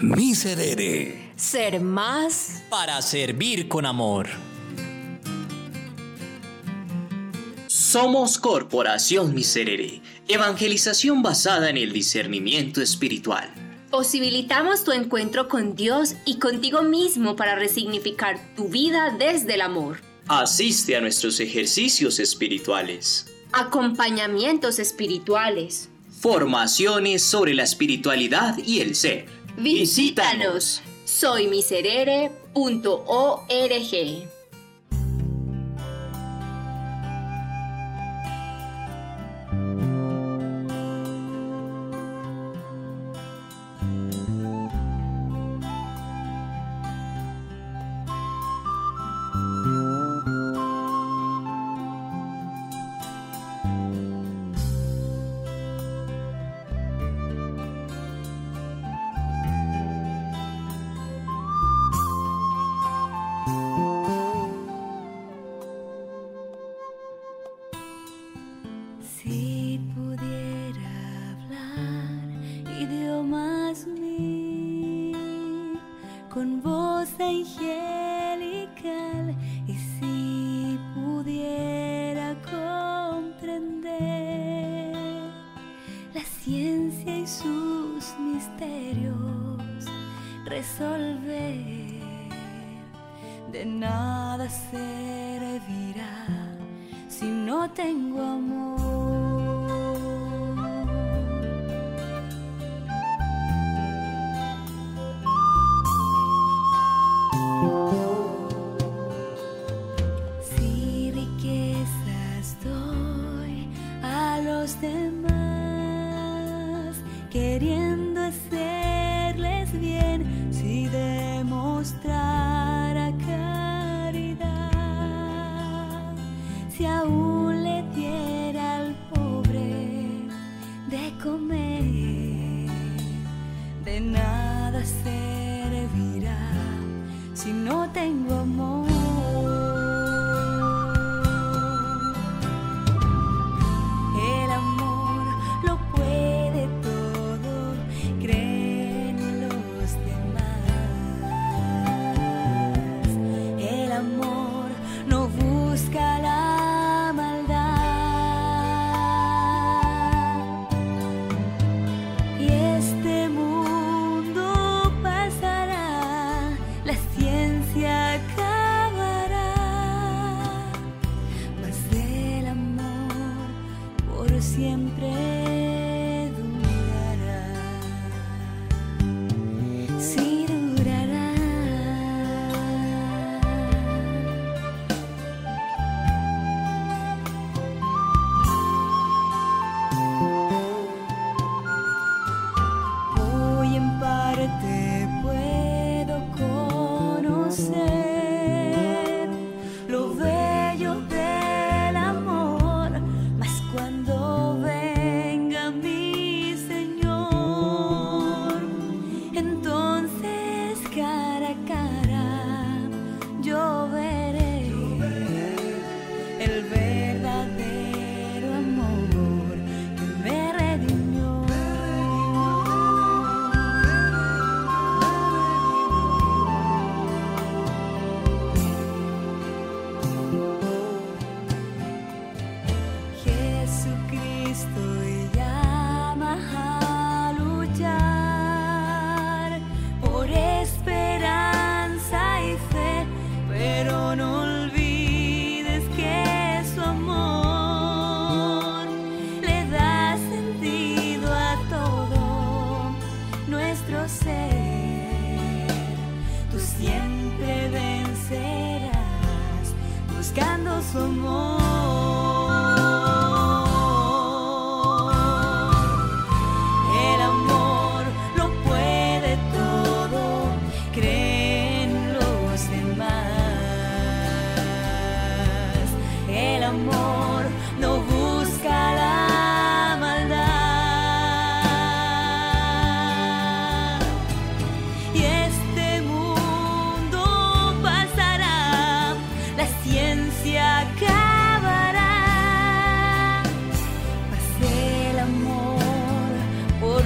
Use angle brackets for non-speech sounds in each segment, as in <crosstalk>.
Miserere. Ser más para servir con amor. Somos Corporación Miserere, evangelización basada en el discernimiento espiritual. Posibilitamos tu encuentro con Dios y contigo mismo para resignificar tu vida desde el amor. Asiste a nuestros ejercicios espirituales. Acompañamientos espirituales. Formaciones sobre la espiritualidad y el ser Visítanos. Soymiserere.org si no tengo amor. say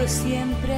siempre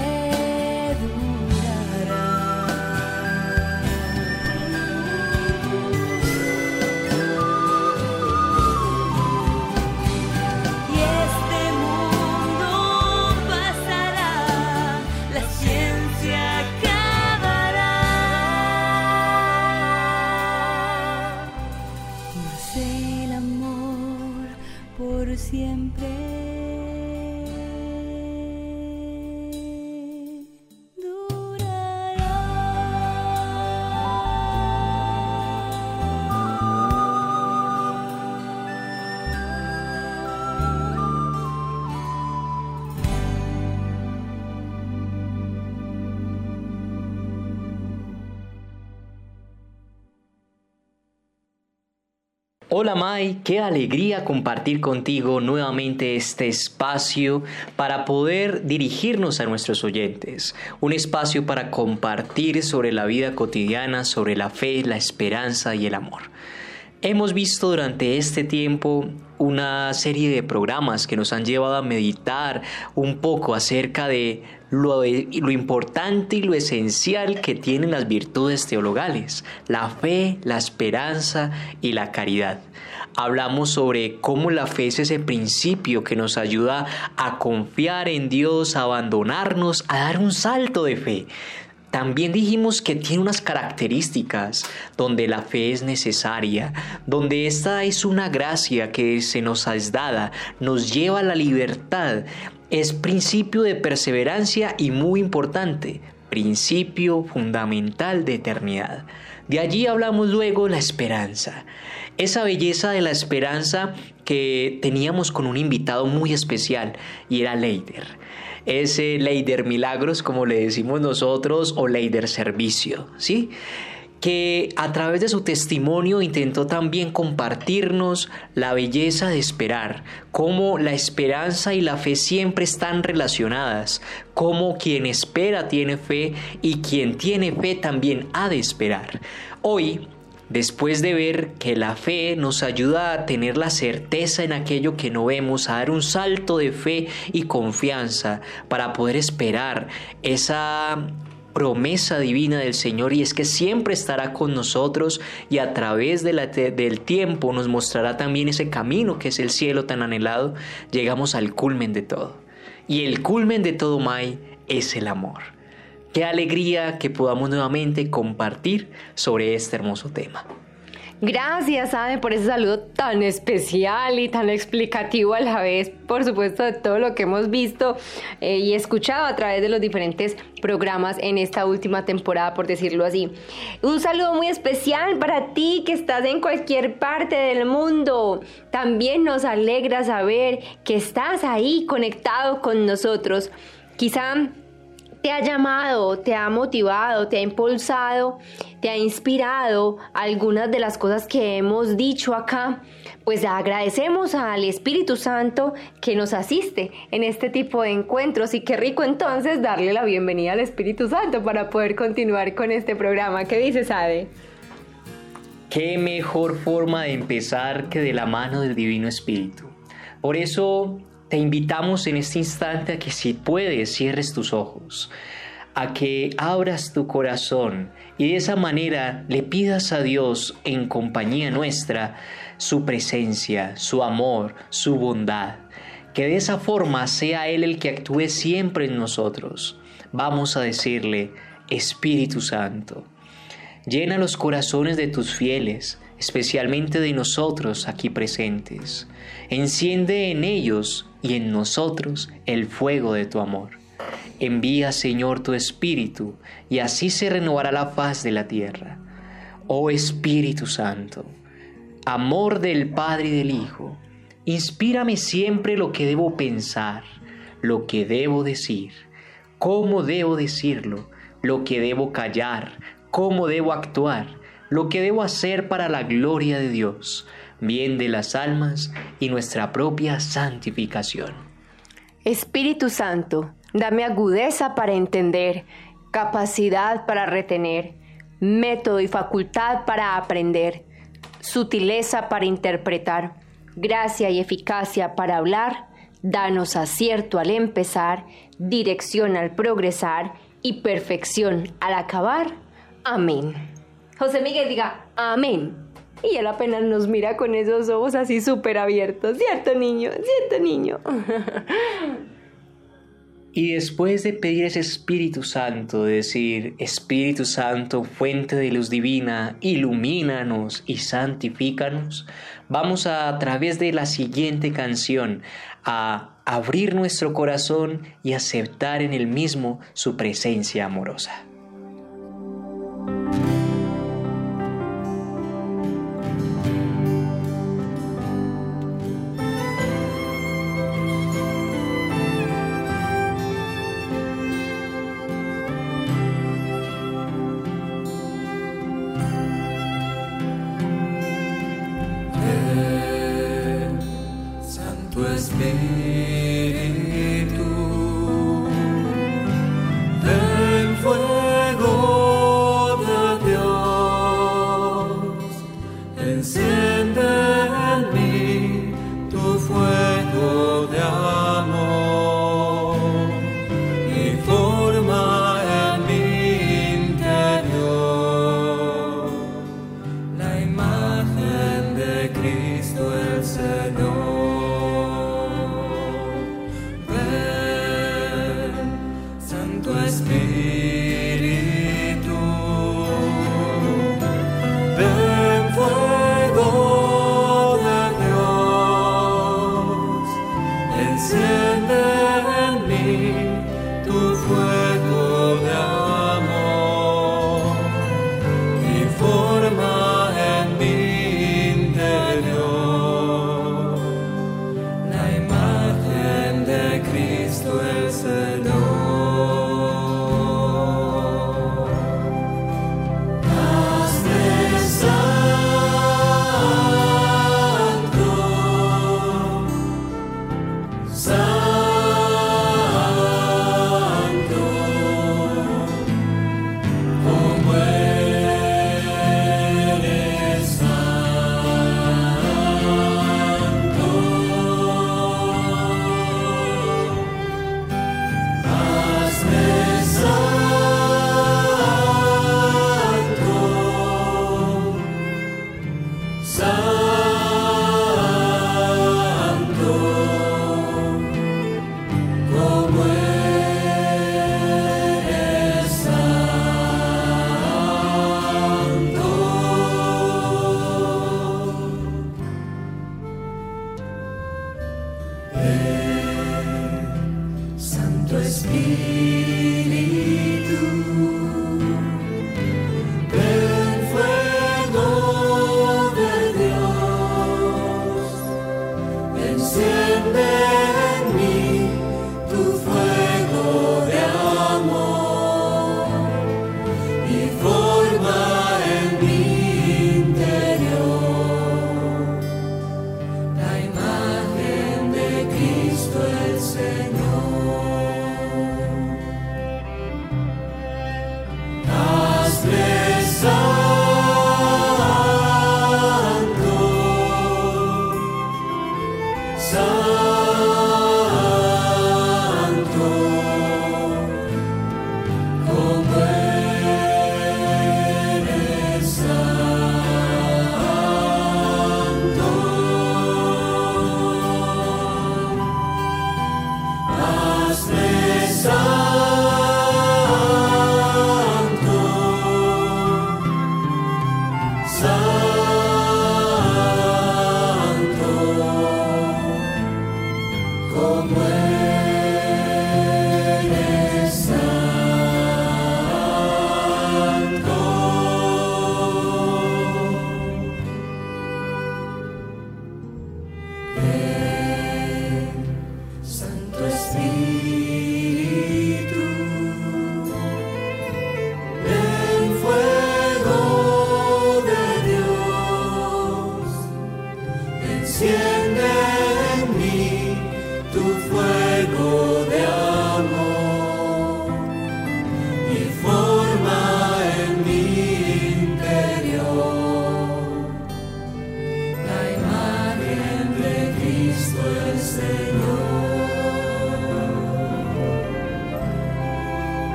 Hola Mai, qué alegría compartir contigo nuevamente este espacio para poder dirigirnos a nuestros oyentes. Un espacio para compartir sobre la vida cotidiana, sobre la fe, la esperanza y el amor. Hemos visto durante este tiempo una serie de programas que nos han llevado a meditar un poco acerca de lo, lo, importante y lo esencial que tienen las virtudes teologales, la fe, la esperanza y la caridad. Hablamos sobre cómo la fe es ese principio que nos ayuda a confiar en Dios, a abandonarnos, a dar un salto de fe. También dijimos que tiene unas características donde la fe es necesaria, donde esta es una gracia que se nos es dada, nos lleva a la libertad, es principio de perseverancia y muy importante, principio fundamental de eternidad. De allí hablamos luego la esperanza, esa belleza de la esperanza que teníamos con un invitado muy especial y era Ese Leider Milagros, como le decimos nosotros, o Leider Servicio, ¿sí? que a través de su testimonio intentó también compartirnos la belleza de esperar, cómo la esperanza y la fe siempre están relacionadas, cómo quien espera tiene fe y quien tiene fe también ha de esperar. Hoy Después de ver que la fe nos ayuda a tener la certeza en aquello que no vemos, a dar un salto de fe y confianza para poder esperar esa promesa divina del Señor y es que siempre estará con nosotros y a través del tiempo nos mostrará también ese camino que es el cielo tan anhelado, llegamos al culmen de todo. Y el culmen de todo, Mai, es el amor. Qué alegría que podamos nuevamente compartir sobre este hermoso tema. Gracias, Ade, por ese saludo tan especial y tan explicativo a la vez, por supuesto, de todo lo que hemos visto eh, y escuchado a través de los diferentes programas en esta última temporada, por decirlo así. Un saludo muy especial para ti que estás en cualquier parte del mundo. También nos alegra saber que estás ahí conectado con nosotros. Quizá te ha llamado, te ha motivado, te ha impulsado, te ha inspirado algunas de las cosas que hemos dicho acá, pues agradecemos al Espíritu Santo que nos asiste en este tipo de encuentros y qué rico entonces darle la bienvenida al Espíritu Santo para poder continuar con este programa. ¿Qué dices, Ade? Qué mejor forma de empezar que de la mano del Divino Espíritu. Por eso te invitamos en este instante a que si puedes cierres tus ojos, a que abras tu corazón y de esa manera le pidas a Dios en compañía nuestra su presencia, su amor, su bondad. Que de esa forma sea Él el que actúe siempre en nosotros. Vamos a decirle, Espíritu Santo, llena los corazones de tus fieles, especialmente de nosotros aquí presentes. Enciende en ellos y en nosotros el fuego de tu amor. Envía, Señor, tu Espíritu, y así se renovará la faz de la tierra. Oh Espíritu Santo, amor del Padre y del Hijo, inspírame siempre lo que debo pensar, lo que debo decir, cómo debo decirlo, lo que debo callar, cómo debo actuar, lo que debo hacer para la gloria de Dios, bien de las almas y nuestra propia santificación. Espíritu Santo, dame agudeza para entender, capacidad para retener, método y facultad para aprender, sutileza para interpretar, gracia y eficacia para hablar, danos acierto al empezar, dirección al progresar y perfección al acabar. Amén. José Miguel diga, amén. Y él apenas nos mira con esos ojos así súper abiertos. ¿Cierto, niño? ¿Cierto, niño? Y después de pedir ese Espíritu Santo, decir, Espíritu Santo, fuente de luz divina, ilumínanos y santifícanos, vamos a, a través de la siguiente canción a abrir nuestro corazón y aceptar en el mismo su presencia amorosa. 见了你，都会。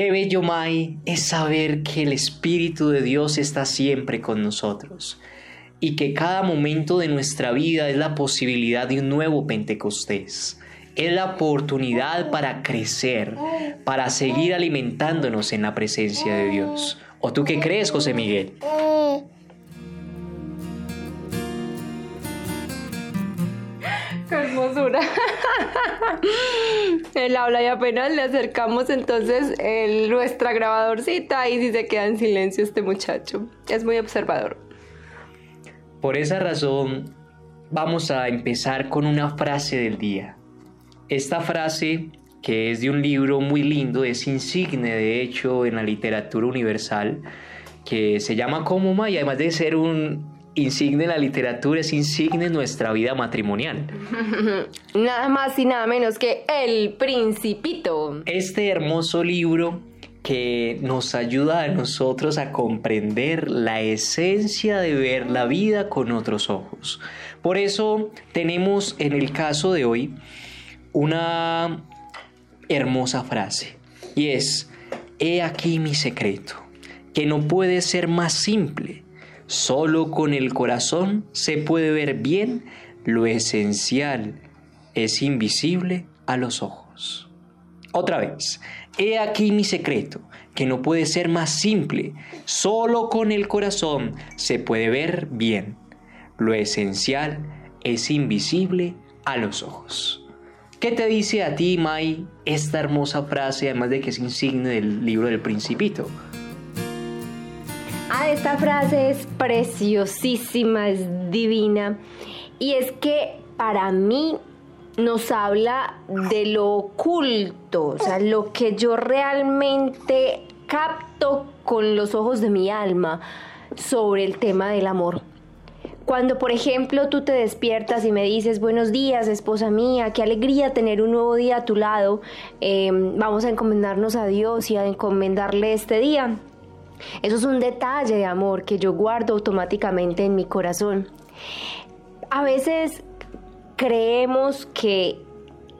Qué bello, Mai, es saber que el Espíritu de Dios está siempre con nosotros. y que cada momento de nuestra vida es la posibilidad de un nuevo Pentecostés. Es la oportunidad para crecer, para seguir alimentándonos en la presencia de Dios. ¿O tú qué crees, José Miguel? Hermosura! <laughs> Él habla y apenas le acercamos entonces el- nuestra grabadorcita y si se queda en silencio este muchacho. Es muy observador. Por esa razón, vamos a empezar con una frase del día. Esta frase, que es de un libro muy lindo, es insigne de hecho en la literatura universal, que se llama Comoma y además de ser un insigne en la literatura, es insigne en nuestra vida matrimonial. <laughs> Nada más y nada menos que El Principito. Este hermoso libro que nos ayuda a nosotros a comprender la esencia de ver la vida con otros ojos. Por eso tenemos en el caso de hoy una hermosa frase y es, he aquí mi secreto, que no puede ser más simple. Solo con el corazón se puede ver bien lo esencial, es invisible a los ojos. Otra vez, he aquí mi secreto, que no puede ser más simple. Solo con el corazón se puede ver bien. Lo esencial es invisible a los ojos. ¿Qué te dice a ti, Mai, esta hermosa frase, además de que es insigne del libro del Principito? Ah, esta frase es preciosísima, es divina. Y es que para mí nos habla de lo oculto, o sea, lo que yo realmente capto con los ojos de mi alma sobre el tema del amor. Cuando, por ejemplo, tú te despiertas y me dices, buenos días, esposa mía, qué alegría tener un nuevo día a tu lado, eh, vamos a encomendarnos a Dios y a encomendarle este día. Eso es un detalle de amor que yo guardo automáticamente en mi corazón. A veces creemos que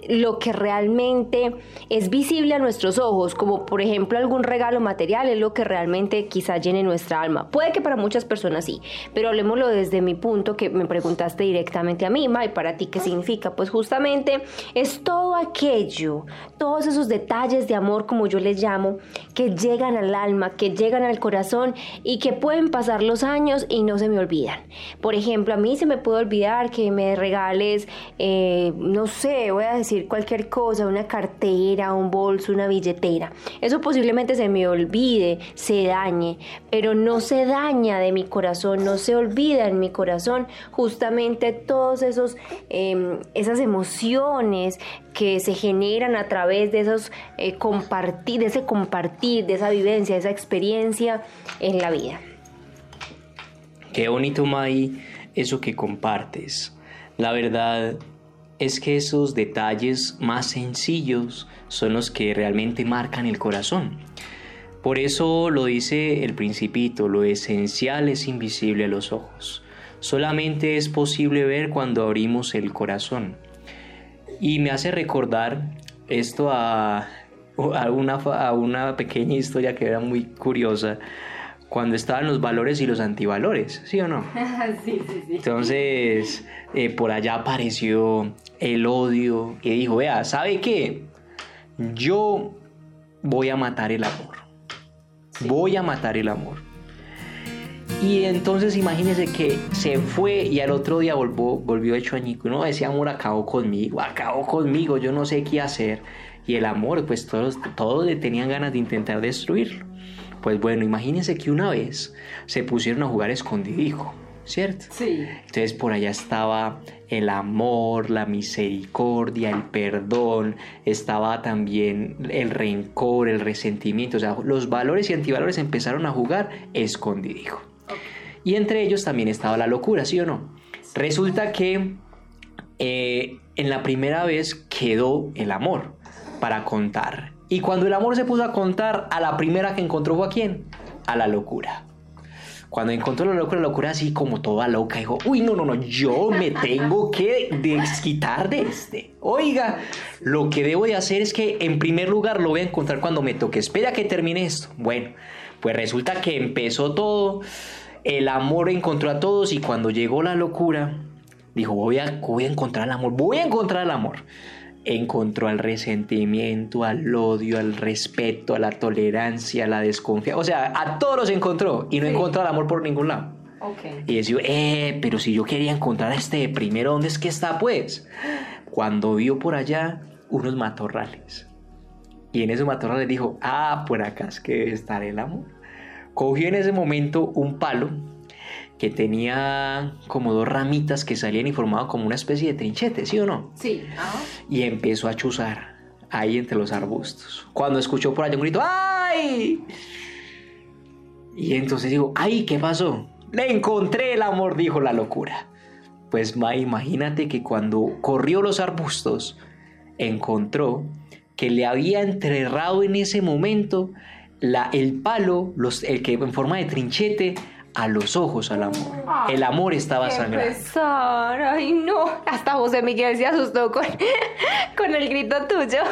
lo que realmente es visible a nuestros ojos, como por ejemplo algún regalo material, es lo que realmente quizá llene nuestra alma. Puede que para muchas personas sí, pero hablemoslo desde mi punto que me preguntaste directamente a mí, May, para ti qué significa. Pues justamente es todo aquello, todos esos detalles de amor, como yo les llamo, que llegan al alma, que llegan al corazón y que pueden pasar los años y no se me olvidan. Por ejemplo, a mí se me puede olvidar que me regales, eh, no sé, voy a decir cualquier cosa, una cartera, un bolso, una billetera. Eso posiblemente se me olvide, se dañe, pero no se daña de mi corazón, no se olvida en mi corazón justamente todos esos eh, esas emociones que se generan a través de esos eh, compartir, de ese compartir, de esa vivencia, de esa experiencia en la vida. Qué bonito, Mai, eso que compartes. La verdad es que esos detalles más sencillos son los que realmente marcan el corazón. Por eso lo dice el principito, lo esencial es invisible a los ojos. Solamente es posible ver cuando abrimos el corazón. Y me hace recordar esto a, a, una, a una pequeña historia que era muy curiosa cuando estaban los valores y los antivalores, ¿sí o no? <laughs> sí, sí, sí. Entonces, eh, por allá apareció el odio y dijo, vea, ¿sabe qué? Yo voy a matar el amor. Sí. Voy a matar el amor. Y entonces imagínese que se fue y al otro día volvió, volvió hecho añico. No, ese amor acabó conmigo, acabó conmigo, yo no sé qué hacer. Y el amor, pues todos, todos le tenían ganas de intentar destruirlo. Pues bueno, imagínense que una vez se pusieron a jugar escondidijo, ¿cierto? Sí. Entonces por allá estaba el amor, la misericordia, el perdón, estaba también el rencor, el resentimiento, o sea, los valores y antivalores empezaron a jugar escondidijo. Okay. Y entre ellos también estaba la locura, ¿sí o no? Resulta que eh, en la primera vez quedó el amor para contar. Y cuando el amor se puso a contar, a la primera que encontró fue a quién? A la locura. Cuando encontró la locura, la locura así como toda loca, dijo, uy, no, no, no, yo me tengo que desquitar de este. Oiga, lo que debo de hacer es que en primer lugar lo voy a encontrar cuando me toque. Espera que termine esto. Bueno, pues resulta que empezó todo el amor encontró a todos y cuando llegó la locura, dijo, voy a, voy a encontrar el amor, voy a encontrar el amor. Encontró al resentimiento, al odio, al respeto, a la tolerancia, a la desconfianza. O sea, a todos los encontró y no encontró el amor por ningún lado. Ok. Y decía, eh, pero si yo quería encontrar a este primero, ¿dónde es que está pues? Cuando vio por allá unos matorrales. Y en esos matorrales dijo, ah, por acá es que debe estar el amor. Cogió en ese momento un palo que tenía como dos ramitas que salían y formaban como una especie de trinchete, ¿sí o no? Sí. Y empezó a chuzar ahí entre los arbustos. Cuando escuchó por allá un grito, ¡ay! Y entonces dijo, ¡ay! ¿Qué pasó? Le encontré el amor, dijo la locura. Pues ma, imagínate que cuando corrió los arbustos, encontró que le había enterrado en ese momento la, el palo, los, el que en forma de trinchete, a los ojos al amor. El amor estaba sangrando. pesar, ay no. Hasta José Miguel se asustó con, <laughs> con el grito tuyo.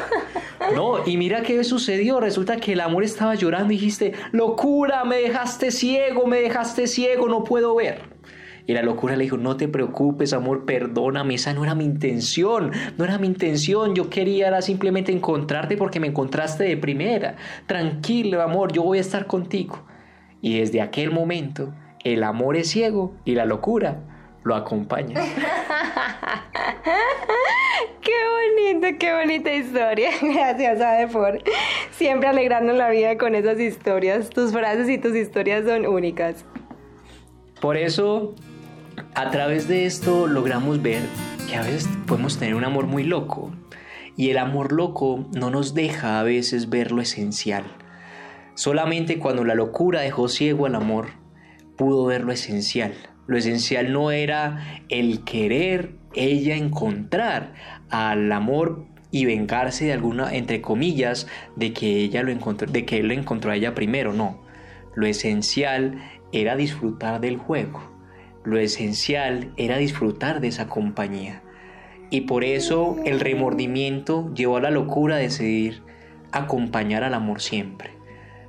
No, y mira qué sucedió. Resulta que el amor estaba llorando y dijiste, locura, me dejaste ciego, me dejaste ciego, no puedo ver. Y la locura le dijo, no te preocupes, amor, perdóname, esa no era mi intención, no era mi intención, yo quería era simplemente encontrarte porque me encontraste de primera. Tranquilo, amor, yo voy a estar contigo. Y desde aquel momento, el amor es ciego y la locura lo acompaña. <laughs> Qué bonito, qué bonita historia. <laughs> Gracias, Ade, por siempre alegrarnos la vida con esas historias. Tus frases y tus historias son únicas. Por eso, a través de esto logramos ver que a veces podemos tener un amor muy loco. Y el amor loco no nos deja a veces ver lo esencial. Solamente cuando la locura dejó ciego al amor, pudo ver lo esencial. Lo esencial no era el querer ella encontrar al amor y vengarse de alguna, entre comillas, de que ella lo encontró, de que él lo encontró a ella primero, no. Lo esencial era disfrutar del juego. Lo esencial era disfrutar de esa compañía. Y por eso el remordimiento llevó a la locura a decidir acompañar al amor siempre.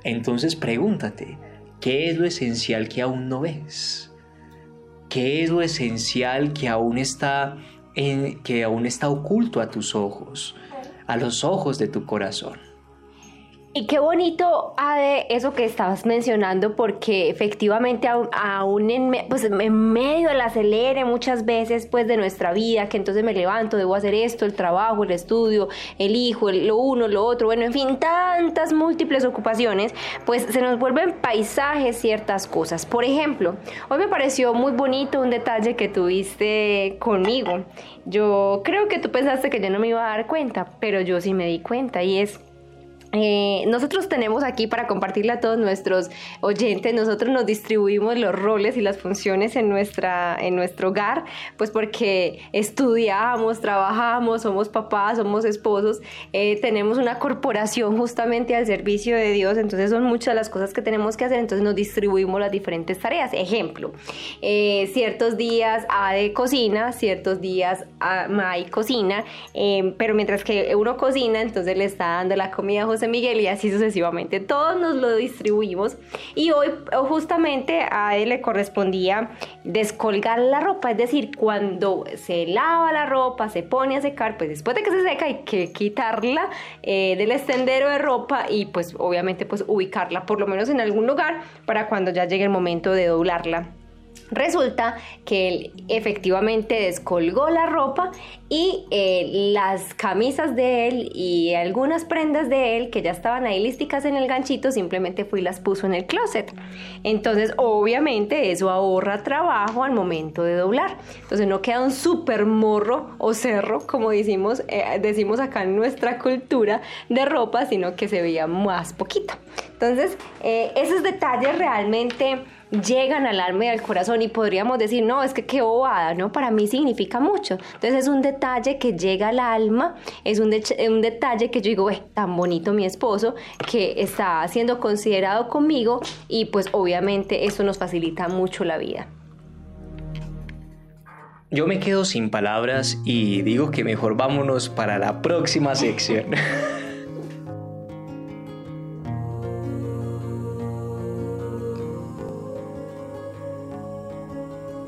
Entonces pregúntate, ¿qué es lo esencial que aún no ves? ¿Qué es lo esencial que aún está que aún está oculto a tus ojos, a los ojos de tu corazón? Y qué bonito, Ade, eso que estabas mencionando, porque efectivamente aún, en, me- pues, medio del acelere muchas veces pues, de nuestra vida, que entonces me levanto, debo hacer esto, el trabajo, el estudio, el hijo, el- lo uno, lo otro, bueno, en fin, tantas múltiples ocupaciones, pues se nos vuelven paisajes ciertas cosas. Por ejemplo, hoy me pareció muy bonito un detalle que tuviste conmigo. Yo creo que tú pensaste que yo no me iba a dar cuenta, pero yo sí me di cuenta y es... Eh, nosotros tenemos aquí para compartirle a todos nuestros oyentes, nosotros nos distribuimos los roles y las funciones en, nuestra, en nuestro hogar, pues porque estudiamos, trabajamos, somos papás, somos esposos, eh, tenemos una corporación justamente al servicio de Dios, entonces son muchas las cosas que tenemos que hacer, entonces nos distribuimos las diferentes tareas. Ejemplo, eh, ciertos días Ade cocina, ciertos días Mai cocina, eh, pero mientras que uno cocina, entonces le está dando la comida a Miguel y así sucesivamente. Todos nos lo distribuimos y hoy oh, justamente a él le correspondía descolgar la ropa, es decir, cuando se lava la ropa, se pone a secar, pues después de que se seca hay que quitarla eh, del extendero de ropa y pues obviamente pues ubicarla por lo menos en algún lugar para cuando ya llegue el momento de doblarla. Resulta que él efectivamente descolgó la ropa y eh, las camisas de él y algunas prendas de él que ya estaban ahí lísticas en el ganchito simplemente fue y las puso en el closet. Entonces obviamente eso ahorra trabajo al momento de doblar. Entonces no queda un super morro o cerro como decimos, eh, decimos acá en nuestra cultura de ropa, sino que se veía más poquito. Entonces eh, esos detalles realmente llegan al alma y al corazón y podríamos decir, no, es que qué bobada, ¿no? Para mí significa mucho. Entonces es un detalle que llega al alma, es un, de- un detalle que yo digo, "Ve, tan bonito mi esposo, que está siendo considerado conmigo y pues obviamente eso nos facilita mucho la vida. Yo me quedo sin palabras y digo que mejor vámonos para la próxima sección. <laughs>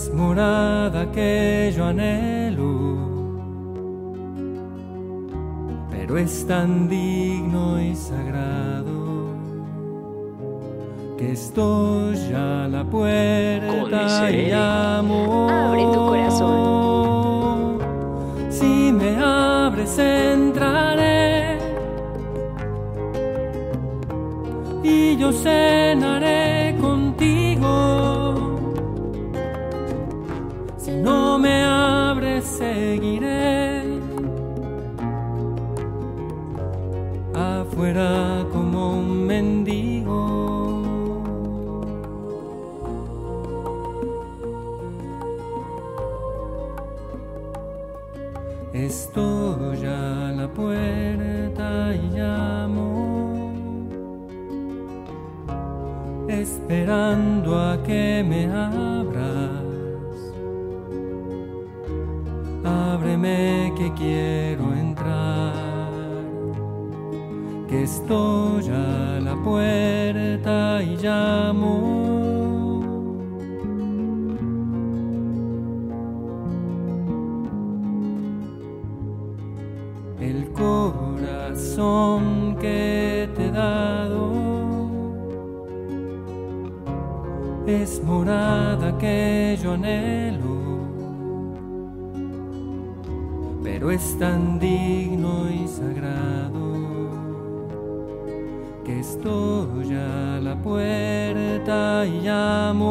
Es morada que yo anhelo, pero es tan digno y sagrado que estoy a la puerta y amo. Abre tu corazón. Si me abres entraré y yo cenaré que me abras. Ábreme que quiero entrar, que estoy a la puerta y llamo. el corazón es morada que yo anhelo, pero es tan digno y sagrado que estoy a la puerta y llamo.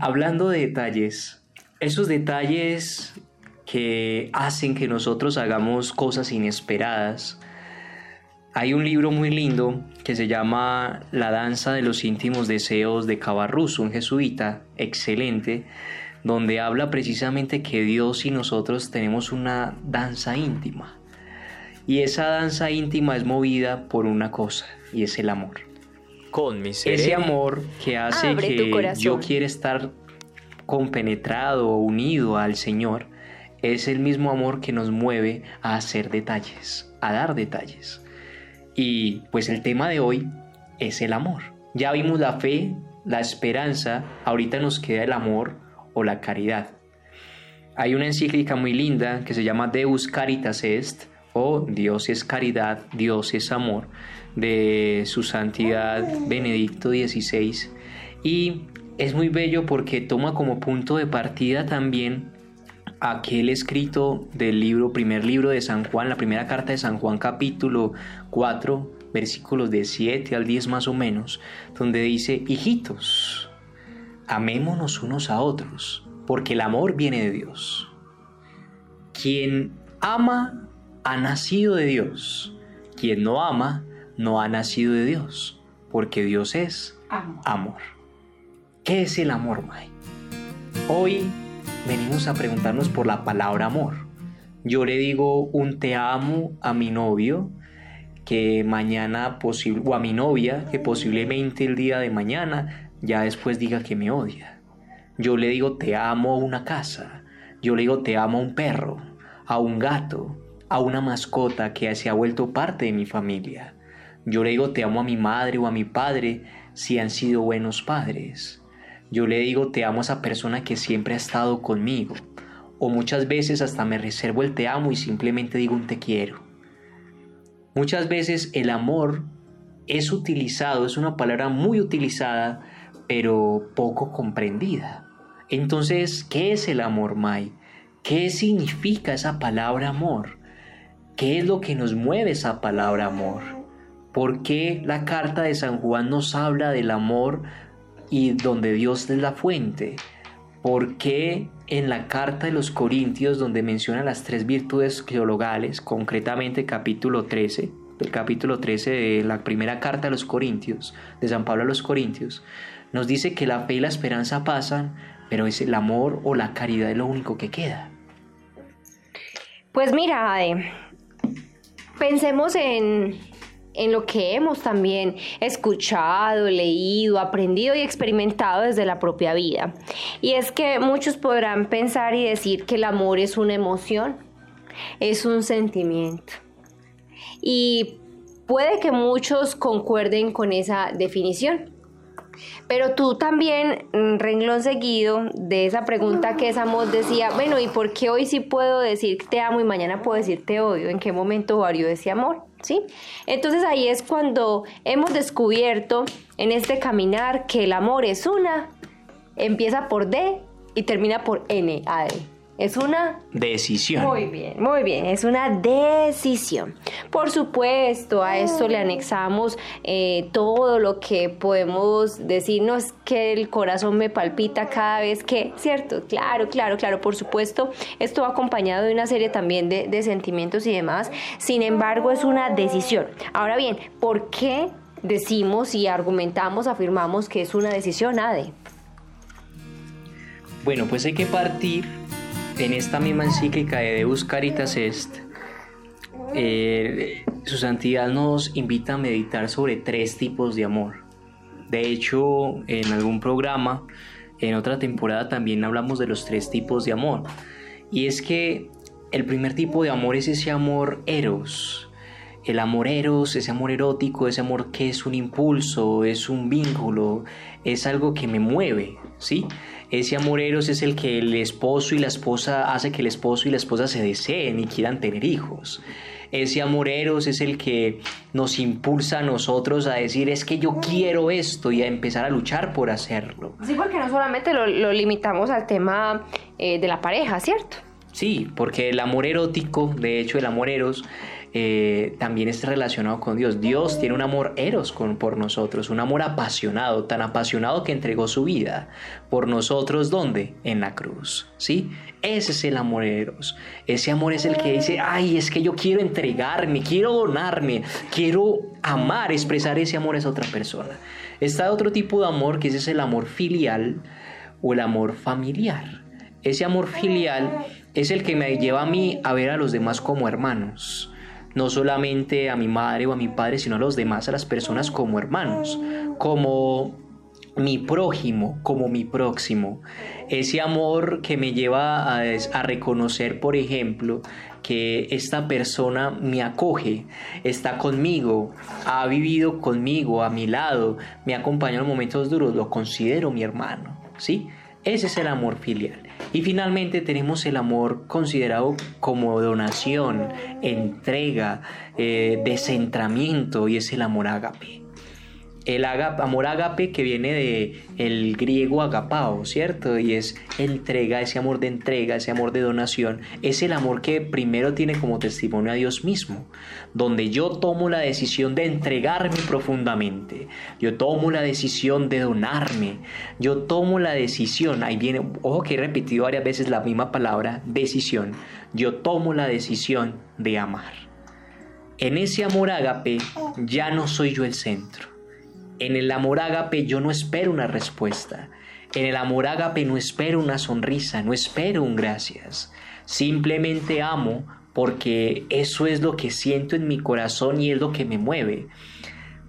Hablando de detalles, esos detalles que hacen que nosotros hagamos cosas inesperadas. Hay un libro muy lindo que se llama La danza de los íntimos deseos de Cabarrus, un jesuita excelente, donde habla precisamente que Dios y nosotros tenemos una danza íntima. Y esa danza íntima es movida por una cosa, y es el amor. Con Ese amor que hace Abre que yo quiera estar compenetrado o unido al Señor, es el mismo amor que nos mueve a hacer detalles, a dar detalles. Y pues el tema de hoy es el amor. Ya vimos la fe, la esperanza, ahorita nos queda el amor o la caridad. Hay una encíclica muy linda que se llama Deus Caritas Est o Dios es caridad, Dios es amor de su santidad Benedicto XVI y es muy bello porque toma como punto de partida también aquel escrito del libro, primer libro de San Juan, la primera carta de San Juan capítulo 4, versículos de 7 al 10 más o menos, donde dice, hijitos, amémonos unos a otros, porque el amor viene de Dios. Quien ama ha nacido de Dios, quien no ama no ha nacido de Dios, porque Dios es amor. ¿Qué es el amor, May? Hoy venimos a preguntarnos por la palabra amor. Yo le digo un te amo a mi novio que mañana posible o a mi novia que posiblemente el día de mañana ya después diga que me odia. Yo le digo te amo a una casa. Yo le digo te amo a un perro, a un gato, a una mascota que se ha vuelto parte de mi familia. Yo le digo te amo a mi madre o a mi padre si han sido buenos padres. Yo le digo te amo a esa persona que siempre ha estado conmigo. O muchas veces hasta me reservo el te amo y simplemente digo un te quiero. Muchas veces el amor es utilizado, es una palabra muy utilizada, pero poco comprendida. Entonces, ¿qué es el amor, Mai? ¿Qué significa esa palabra amor? ¿Qué es lo que nos mueve esa palabra amor? ¿Por qué la carta de San Juan nos habla del amor y donde Dios es la fuente? ¿Por qué en la carta de los Corintios, donde menciona las tres virtudes teologales, concretamente capítulo 13, del capítulo 13 de la primera carta de los Corintios, de San Pablo a los Corintios, nos dice que la fe y la esperanza pasan, pero es el amor o la caridad lo único que queda. Pues mira, Ade, pensemos en, en lo que hemos también escuchado, leído, aprendido y experimentado desde la propia vida. Y es que muchos podrán pensar y decir que el amor es una emoción, es un sentimiento. Y puede que muchos concuerden con esa definición. Pero tú también, mm, renglón seguido de esa pregunta que esa voz decía, bueno, ¿y por qué hoy sí puedo decir te amo y mañana puedo decir te odio? ¿En qué momento varió ese amor? ¿Sí? Entonces ahí es cuando hemos descubierto en este caminar que el amor es una, empieza por D y termina por N, A, D. Es una decisión. Muy bien, muy bien, es una decisión. Por supuesto, a esto le anexamos eh, todo lo que podemos decirnos que el corazón me palpita cada vez que, ¿cierto? Claro, claro, claro, por supuesto, esto va acompañado de una serie también de, de sentimientos y demás. Sin embargo, es una decisión. Ahora bien, ¿por qué decimos y argumentamos, afirmamos que es una decisión, Ade? Bueno, pues hay que partir en esta misma encíclica de Deus Caritas Est, eh, su santidad nos invita a meditar sobre tres tipos de amor. De hecho, en algún programa, en otra temporada también hablamos de los tres tipos de amor. Y es que el primer tipo de amor es ese amor eros. El amor eros, ese amor erótico, ese amor que es un impulso, es un vínculo, es algo que me mueve, ¿sí? Ese amor eros es el que el esposo y la esposa hace que el esposo y la esposa se deseen y quieran tener hijos. Ese amor eros es el que nos impulsa a nosotros a decir es que yo quiero esto y a empezar a luchar por hacerlo. Sí, porque no solamente lo, lo limitamos al tema eh, de la pareja, ¿cierto? Sí, porque el amor erótico, de hecho el amor eros, eh, también está relacionado con Dios. Dios tiene un amor eros con, por nosotros, un amor apasionado, tan apasionado que entregó su vida por nosotros, ¿dónde? En la cruz, ¿sí? Ese es el amor eros. Ese amor es el que dice, ay, es que yo quiero entregarme, quiero donarme, quiero amar, expresar ese amor a otra persona. Está otro tipo de amor que ese es el amor filial o el amor familiar. Ese amor filial es el que me lleva a mí a ver a los demás como hermanos no solamente a mi madre o a mi padre, sino a los demás, a las personas como hermanos, como mi prójimo, como mi próximo. Ese amor que me lleva a, reconocer, por ejemplo, que esta persona me acoge, está conmigo, ha vivido conmigo, a mi lado, me acompaña en momentos duros, lo considero mi hermano, ¿sí? Ese es el amor filial. Y finalmente tenemos el amor considerado como donación, entrega, eh, descentramiento y es el amor ágape el amor agape que viene de el griego agapao, ¿cierto? Y es entrega, ese amor de entrega, ese amor de donación, es el amor que primero tiene como testimonio a Dios mismo, donde yo tomo la decisión de entregarme profundamente, yo tomo la decisión de donarme, yo tomo la decisión, ahí viene, ojo que he repetido varias veces la misma palabra, decisión, yo tomo la decisión de amar. En ese amor ágape ya no soy yo el centro en el amor ágape yo no espero una respuesta. En el amor ágape no espero una sonrisa, no espero un gracias. Simplemente amo porque eso es lo que siento en mi corazón y es lo que me mueve.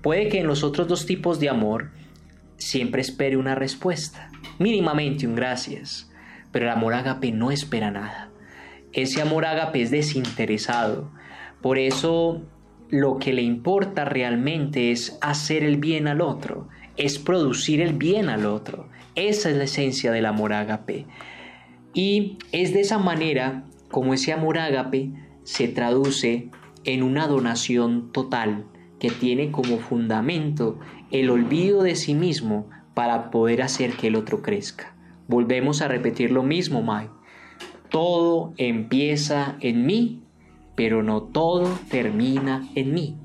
Puede que en los otros dos tipos de amor siempre espere una respuesta, mínimamente un gracias, pero el amor ágape no espera nada. Ese amor ágape es desinteresado. Por eso lo que le importa realmente es hacer el bien al otro, es producir el bien al otro. Esa es la esencia del amor ágape. Y es de esa manera como ese amor ágape se traduce en una donación total que tiene como fundamento el olvido de sí mismo para poder hacer que el otro crezca. Volvemos a repetir lo mismo, Mike. Todo empieza en mí, pero no todo termina en mí.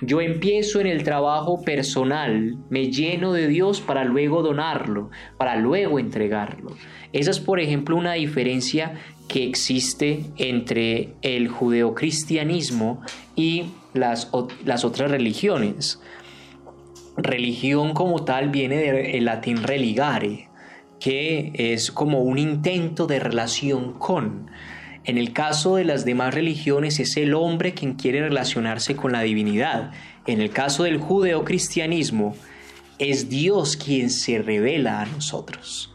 Yo empiezo en el trabajo personal, me lleno de Dios para luego donarlo, para luego entregarlo. Esa es, por ejemplo, una diferencia que existe entre el judeocristianismo y las, las otras religiones. Religión como tal viene del latín religare, que es como un intento de relación con. En el caso de las demás religiones es el hombre quien quiere relacionarse con la divinidad. En el caso del judeocristianismo es Dios quien se revela a nosotros.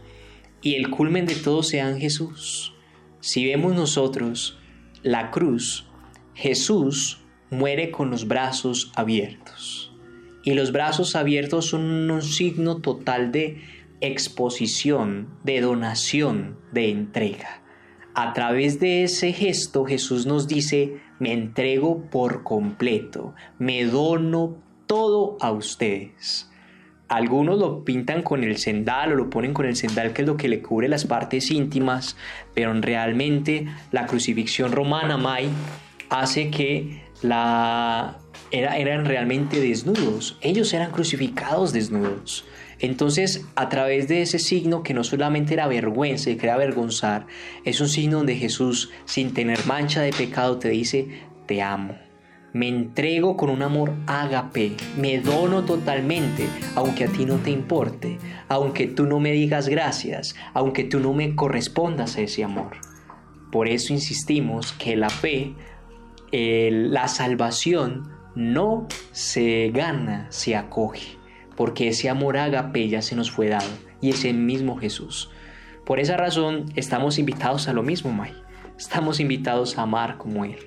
Y el culmen de todo sea Jesús. Si vemos nosotros la cruz, Jesús muere con los brazos abiertos. Y los brazos abiertos son un signo total de exposición, de donación, de entrega. A través de ese gesto Jesús nos dice, me entrego por completo, me dono todo a ustedes. Algunos lo pintan con el sendal o lo ponen con el sendal que es lo que le cubre las partes íntimas, pero realmente la crucifixión romana, Mai, hace que eran realmente desnudos. Ellos eran crucificados desnudos. Entonces, a través de ese signo que no solamente era vergüenza y que era avergonzar, es un signo donde Jesús, sin tener mancha de pecado, te dice, te amo. Me entrego con un amor ágape, me dono totalmente, aunque a ti no te importe, aunque tú no me digas gracias, aunque tú no me correspondas a ese amor. Por eso insistimos que la fe, la salvación, no se gana, se acoge porque ese amor agape ya se nos fue dado y es el mismo Jesús. Por esa razón estamos invitados a lo mismo, May. Estamos invitados a amar como Él.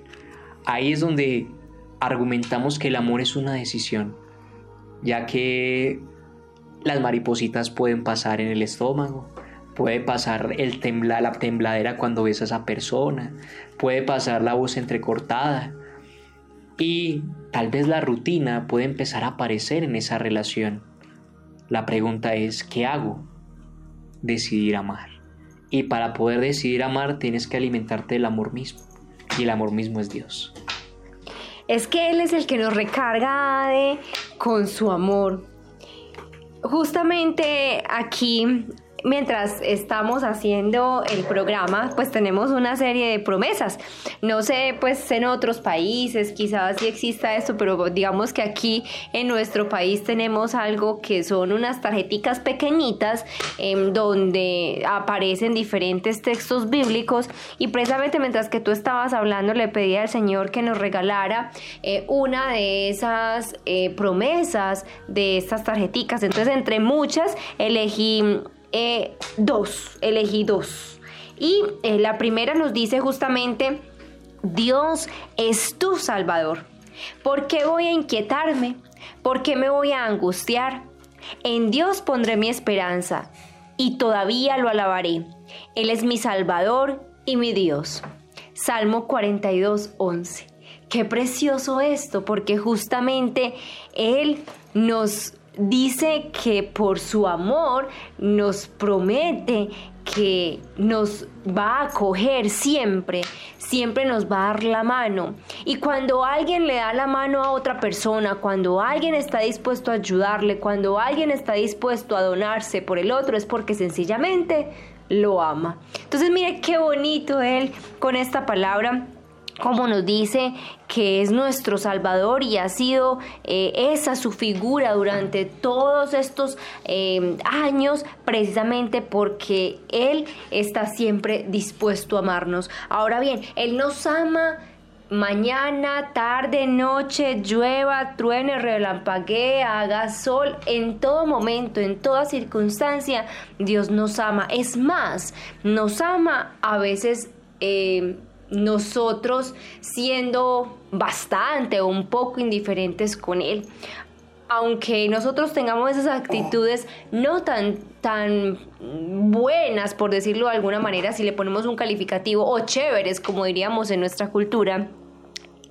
Ahí es donde argumentamos que el amor es una decisión, ya que las maripositas pueden pasar en el estómago, puede pasar el tembla, la tembladera cuando ves a esa persona, puede pasar la voz entrecortada, y tal vez la rutina puede empezar a aparecer en esa relación. La pregunta es, ¿qué hago? Decidir amar. Y para poder decidir amar tienes que alimentarte del amor mismo. Y el amor mismo es Dios. Es que Él es el que nos recarga de, con su amor. Justamente aquí mientras estamos haciendo el programa, pues tenemos una serie de promesas. No sé, pues en otros países quizás sí exista esto, pero digamos que aquí en nuestro país tenemos algo que son unas tarjeticas pequeñitas en donde aparecen diferentes textos bíblicos y precisamente mientras que tú estabas hablando le pedí al Señor que nos regalara eh, una de esas eh, promesas de estas tarjeticas. Entonces, entre muchas, elegí eh, dos, elegí dos. Y eh, la primera nos dice justamente, Dios es tu Salvador. ¿Por qué voy a inquietarme? ¿Por qué me voy a angustiar? En Dios pondré mi esperanza y todavía lo alabaré. Él es mi Salvador y mi Dios. Salmo 42, 11. Qué precioso esto, porque justamente Él nos dice que por su amor nos promete que nos va a acoger siempre, siempre nos va a dar la mano. Y cuando alguien le da la mano a otra persona, cuando alguien está dispuesto a ayudarle, cuando alguien está dispuesto a donarse por el otro, es porque sencillamente lo ama. Entonces mire qué bonito él con esta palabra como nos dice que es nuestro Salvador y ha sido eh, esa su figura durante todos estos eh, años, precisamente porque Él está siempre dispuesto a amarnos. Ahora bien, Él nos ama mañana, tarde, noche, llueva, truene, relampaguee, haga sol, en todo momento, en toda circunstancia, Dios nos ama. Es más, nos ama a veces... Eh, nosotros siendo bastante o un poco indiferentes con Él. Aunque nosotros tengamos esas actitudes no tan, tan buenas, por decirlo de alguna manera, si le ponemos un calificativo, o chéveres, como diríamos en nuestra cultura,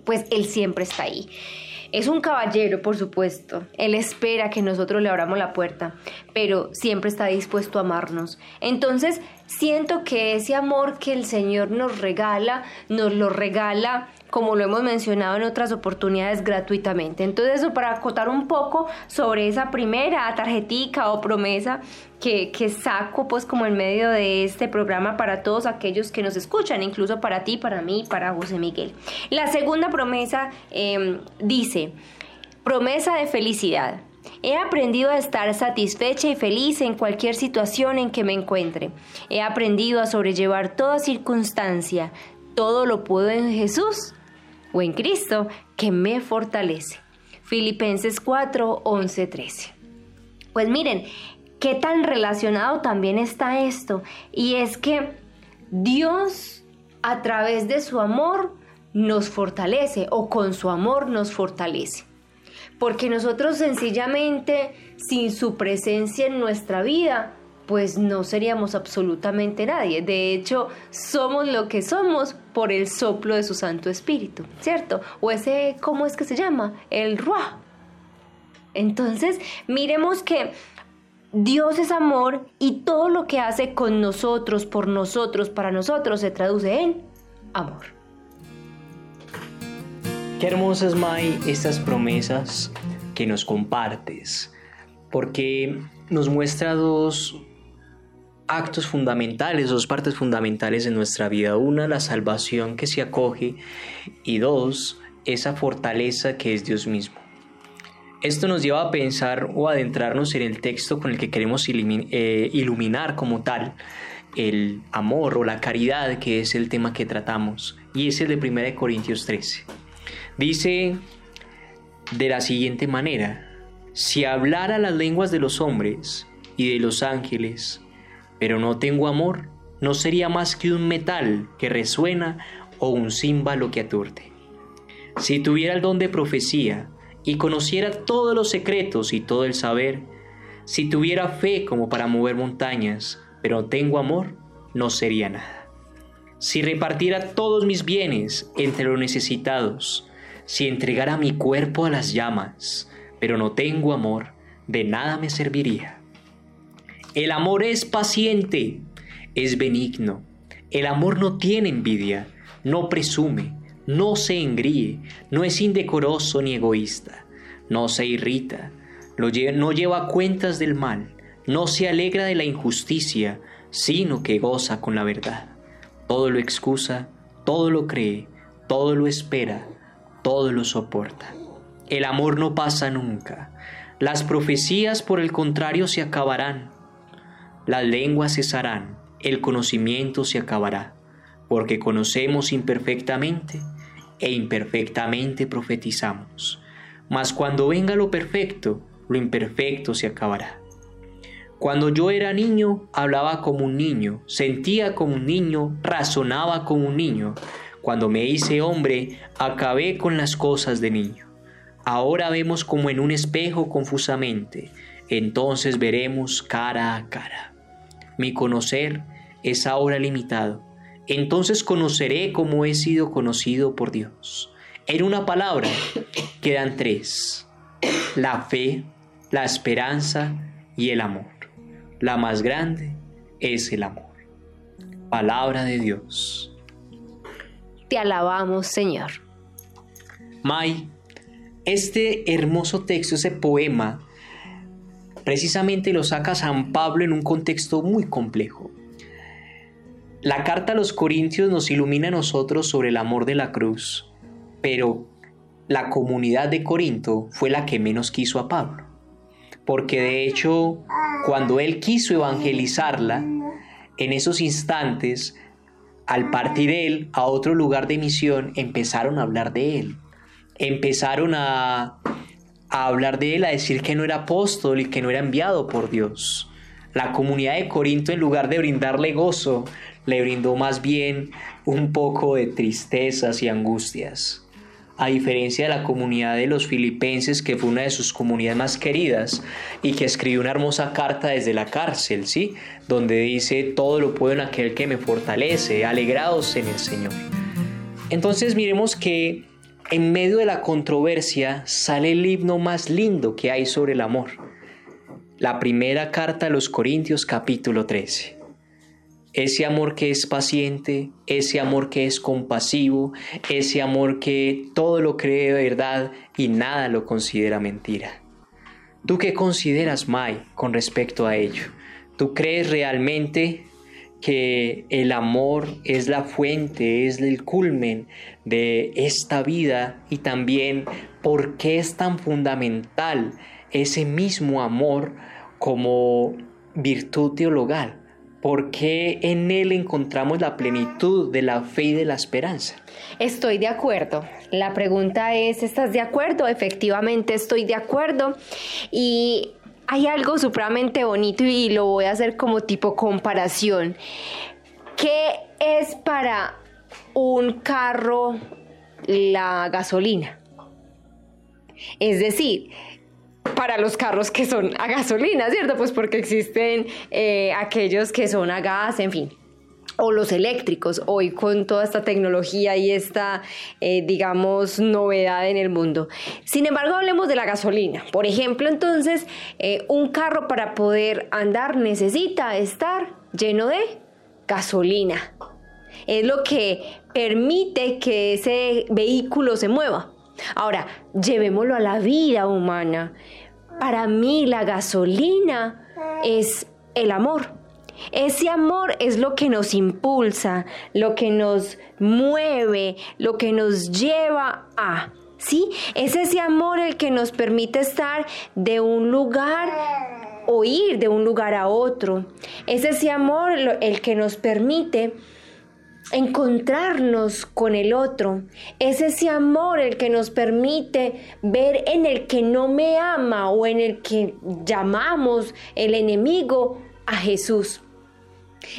pues Él siempre está ahí. Es un caballero, por supuesto. Él espera que nosotros le abramos la puerta, pero siempre está dispuesto a amarnos. Entonces, siento que ese amor que el Señor nos regala, nos lo regala como lo hemos mencionado en otras oportunidades gratuitamente. Entonces, eso para acotar un poco sobre esa primera tarjetica o promesa que, saco pues como en medio de este programa para todos aquellos que nos escuchan, incluso para ti, para mí, para José Miguel. La segunda promesa em, dice, promesa de felicidad. He aprendido a estar satisfecha y feliz en cualquier situación en que me encuentre. He aprendido a sobrellevar toda circunstancia. Todo lo puedo en Jesús o en Cristo que me fortalece. Filipenses 4, 11, 13. Pues miren, qué tan relacionado también está esto. Y es que Dios a través de su amor nos fortalece o con su amor nos fortalece. Porque nosotros sencillamente, sin su presencia en nuestra vida, pues no seríamos absolutamente nadie. De hecho, somos lo que somos por el soplo de su Santo Espíritu, ¿cierto? O ese, ¿cómo es que se llama? El Ruah. Entonces, miremos que Dios es amor y todo lo que hace con nosotros, por nosotros, para nosotros, se traduce en amor. Qué hermosas, May, estas promesas que nos compartes, porque nos muestra dos actos fundamentales, dos partes fundamentales en nuestra vida. Una, la salvación que se acoge y dos, esa fortaleza que es Dios mismo. Esto nos lleva a pensar o adentrarnos en el texto con el que queremos eh, iluminar como tal el amor o la caridad, que es el tema que tratamos, y es el de 1 Corintios 13. Dice de la siguiente manera, si hablara las lenguas de los hombres y de los ángeles, pero no tengo amor, no sería más que un metal que resuena o un címbalo que aturde. Si tuviera el don de profecía y conociera todos los secretos y todo el saber, si tuviera fe como para mover montañas, pero tengo amor, no sería nada. Si repartiera todos mis bienes entre los necesitados, si entregara mi cuerpo a las llamas, pero no tengo amor, de nada me serviría. El amor es paciente, es benigno. El amor no tiene envidia, no presume, no se engríe, no es indecoroso ni egoísta, no se irrita, no lleva cuentas del mal, no se alegra de la injusticia, sino que goza con la verdad. Todo lo excusa, todo lo cree, todo lo espera, todo lo soporta. El amor no pasa nunca. Las profecías, por el contrario, se acabarán las lenguas cesarán, el conocimiento se acabará, porque conocemos imperfectamente e imperfectamente profetizamos. Mas cuando venga lo perfecto, lo imperfecto se acabará. Cuando yo era niño, hablaba como un niño, sentía como un niño, razonaba como un niño. Cuando me hice hombre, acabé con las cosas de niño. Ahora vemos como en un espejo confusamente, entonces veremos cara a cara mi conocer es ahora limitado. Entonces conoceré cómo he sido conocido por Dios. En una palabra <coughs> quedan tres. La fe, la esperanza y el amor. La más grande es el amor. Palabra de Dios. Te alabamos, Señor. May, este hermoso texto, ese poema, precisamente lo saca San Pablo en un contexto muy complejo. La carta a los Corintios nos ilumina a nosotros sobre el amor de la cruz, pero la comunidad de Corinto fue la que menos quiso a Pablo, porque de hecho cuando él quiso evangelizarla, en esos instantes, al partir él a otro lugar de misión, empezaron a hablar de él, empezaron a a hablar de él, a decir que no era apóstol y que no era enviado por Dios. La comunidad de Corinto, en lugar de brindarle gozo, le brindó más bien un poco de tristezas y angustias. A diferencia de la comunidad de los filipenses, que fue una de sus comunidades más queridas y que escribió una hermosa carta desde la cárcel, ¿sí? Donde dice, todo lo puedo en aquel que me fortalece, alegrados en el Señor. Entonces miremos que en medio de la controversia sale el himno más lindo que hay sobre el amor. La primera carta a los Corintios capítulo 13. Ese amor que es paciente, ese amor que es compasivo, ese amor que todo lo cree de verdad y nada lo considera mentira. ¿Tú qué consideras, Mai, con respecto a ello? ¿Tú crees realmente que el amor es la fuente, es el culmen de esta vida y también por qué es tan fundamental ese mismo amor como virtud teologal. ¿Por qué en él encontramos la plenitud de la fe y de la esperanza? Estoy de acuerdo. La pregunta es, ¿estás de acuerdo? Efectivamente estoy de acuerdo. Y hay algo supremamente bonito y lo voy a hacer como tipo comparación. ¿Qué es para un carro la gasolina? Es decir, para los carros que son a gasolina, ¿cierto? Pues porque existen eh, aquellos que son a gas, en fin o los eléctricos, hoy con toda esta tecnología y esta, eh, digamos, novedad en el mundo. Sin embargo, hablemos de la gasolina. Por ejemplo, entonces, eh, un carro para poder andar necesita estar lleno de gasolina. Es lo que permite que ese vehículo se mueva. Ahora, llevémoslo a la vida humana. Para mí la gasolina es el amor. Ese amor es lo que nos impulsa, lo que nos mueve, lo que nos lleva a... ¿Sí? Es ese amor el que nos permite estar de un lugar o ir de un lugar a otro. Es ese amor el que nos permite encontrarnos con el otro. Es ese amor el que nos permite ver en el que no me ama o en el que llamamos el enemigo a Jesús.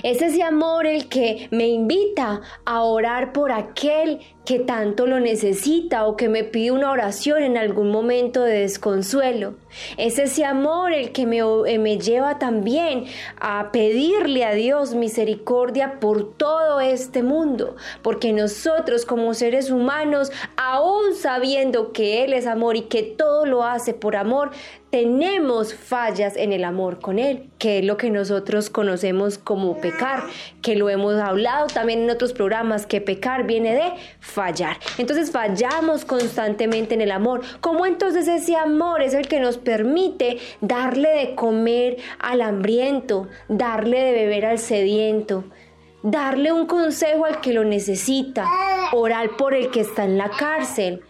Es ese amor el que me invita a orar por aquel que tanto lo necesita o que me pide una oración en algún momento de desconsuelo. Es ese amor el que me, eh, me, lleva también a pedirle a Dios misericordia por todo este mundo, porque nosotros como seres humanos, aún sabiendo que Él es amor y que todo lo hace por amor, tenemos fallas en el amor con Él, que es lo que nosotros conocemos como pecar, que lo hemos hablado también en otros programas, que pecar viene de fallar. Entonces fallamos constantemente en el amor. ¿Cómo entonces ese amor es el que nos permite darle de comer al hambriento, darle de beber al sediento? Darle un consejo al que lo necesita, orar por el que está en la cárcel,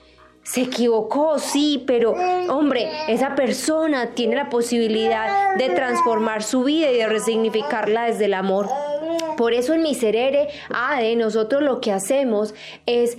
se equivocó, sí, pero hombre, esa persona tiene la posibilidad de transformar su vida y de resignificarla desde el amor. Por eso en Miserere, ADE, nosotros lo que hacemos es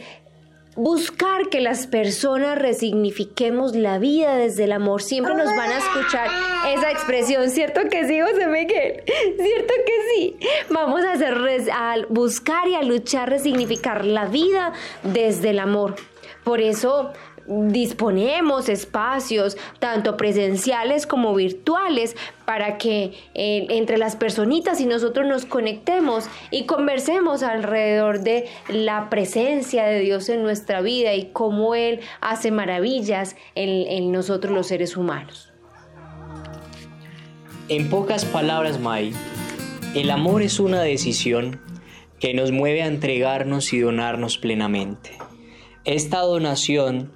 buscar que las personas resignifiquemos la vida desde el amor. Siempre nos van a escuchar esa expresión, ¿cierto que sí, José Miguel? ¿Cierto que sí? Vamos a, hacer, a buscar y a luchar, resignificar la vida desde el amor. Por eso disponemos espacios tanto presenciales como virtuales para que eh, entre las personitas y nosotros nos conectemos y conversemos alrededor de la presencia de Dios en nuestra vida y cómo Él hace maravillas en, en nosotros los seres humanos. En pocas palabras, Mai, el amor es una decisión que nos mueve a entregarnos y donarnos plenamente. Esta donación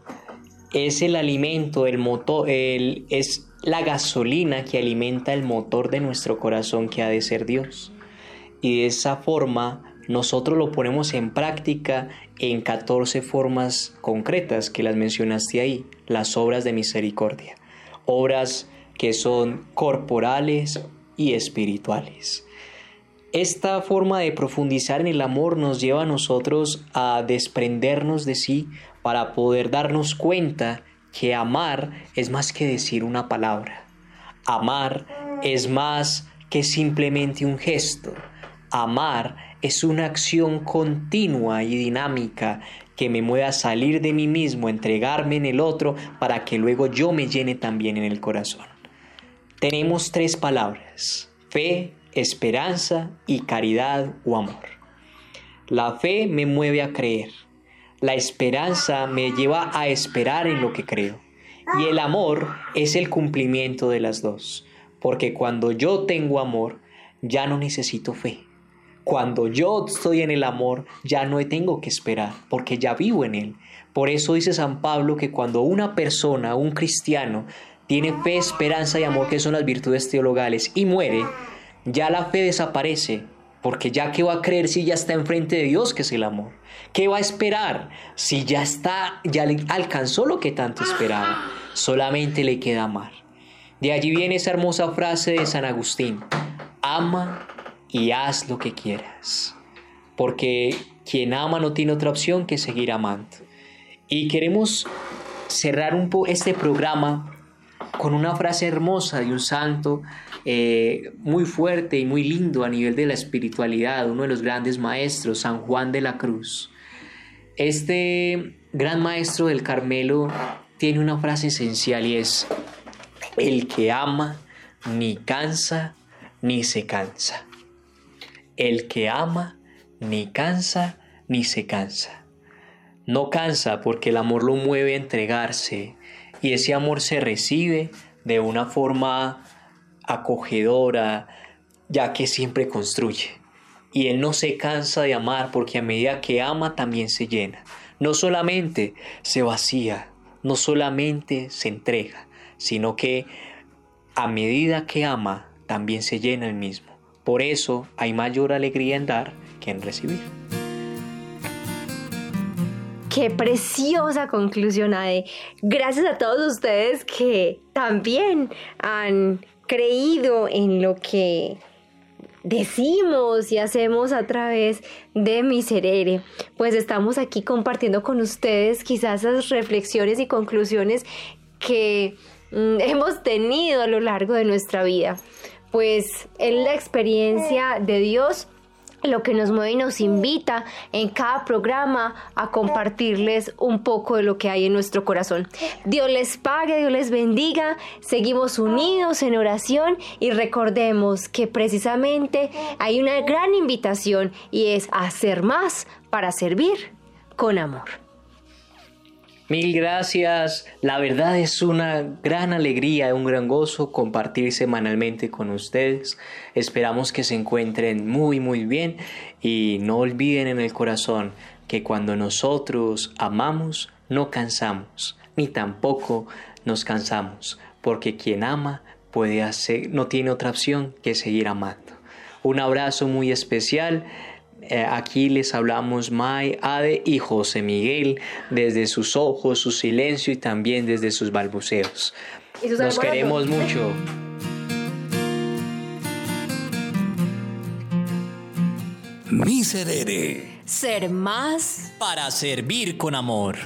es el alimento, el motor, es la gasolina que alimenta el motor de nuestro corazón que ha de ser Dios. Y de esa forma nosotros lo ponemos en práctica en 14 formas concretas que las mencionaste ahí, las obras de misericordia. Obras que son corporales y espirituales. Esta forma de profundizar en el amor nos lleva a nosotros a desprendernos de sí para poder darnos cuenta que amar es más que decir una palabra. Amar es más que simplemente un gesto. Amar es una acción continua y dinámica que me mueve a salir de mí mismo, entregarme en el otro, para que luego yo me llene también en el corazón. Tenemos tres palabras, fe, esperanza y caridad o amor. La fe me mueve a creer, la esperanza me lleva a esperar en lo que creo y el amor es el cumplimiento de las dos, porque cuando yo tengo amor, ya no necesito fe. Cuando yo estoy en el amor, ya no tengo que esperar, porque ya vivo en él. Por eso dice San Pablo que cuando una persona, un cristiano, tiene fe, esperanza y amor, que son las virtudes teologales, y muere, ya la fe desaparece, porque ya que va a creer si ya está enfrente de Dios, que es el amor. ¿Qué va a esperar si ya está, ya alcanzó lo que tanto esperaba? Solamente le queda amar. De allí viene esa hermosa frase de San Agustín, ama y haz lo que quieras. Porque quien ama no tiene otra opción que seguir amando. Y queremos cerrar un poco este programa con una frase hermosa de un santo eh, muy fuerte y muy lindo a nivel de la espiritualidad, uno de los grandes maestros, San Juan de la Cruz. Este gran maestro del Carmelo tiene una frase esencial y es, el que ama ni cansa ni se cansa. El que ama ni cansa ni se cansa. No cansa porque el amor lo mueve a entregarse y ese amor se recibe de una forma acogedora, ya que siempre construye. Y él no se cansa de amar porque a medida que ama también se llena. No solamente se vacía, no solamente se entrega, sino que a medida que ama también se llena el mismo. Por eso hay mayor alegría en dar que en recibir. Qué preciosa conclusión, Ade. Gracias a todos ustedes que también han creído en lo que decimos y hacemos a través de Miserere. Pues estamos aquí compartiendo con ustedes quizás esas reflexiones y conclusiones que mm, hemos tenido a lo largo de nuestra vida pues es la experiencia de Dios lo que nos mueve y nos invita en cada programa a compartirles un poco de lo que hay en nuestro corazón. Dios les pague, Dios les bendiga, seguimos unidos en oración y recordemos que precisamente hay una gran invitación y es hacer más para servir con amor. Mil gracias. La verdad es una gran alegría, un gran gozo compartir semanalmente con ustedes. Esperamos que se encuentren muy muy bien y no olviden en el corazón que cuando nosotros amamos no cansamos, ni tampoco nos cansamos, porque quien ama puede hacer no tiene otra opción que seguir amando. Un abrazo muy especial. Eh, aquí les hablamos May, Ade y José Miguel desde sus ojos, su silencio y también desde sus balbuceos. Nos queremos mucho. Miserere. Ser más para servir con amor.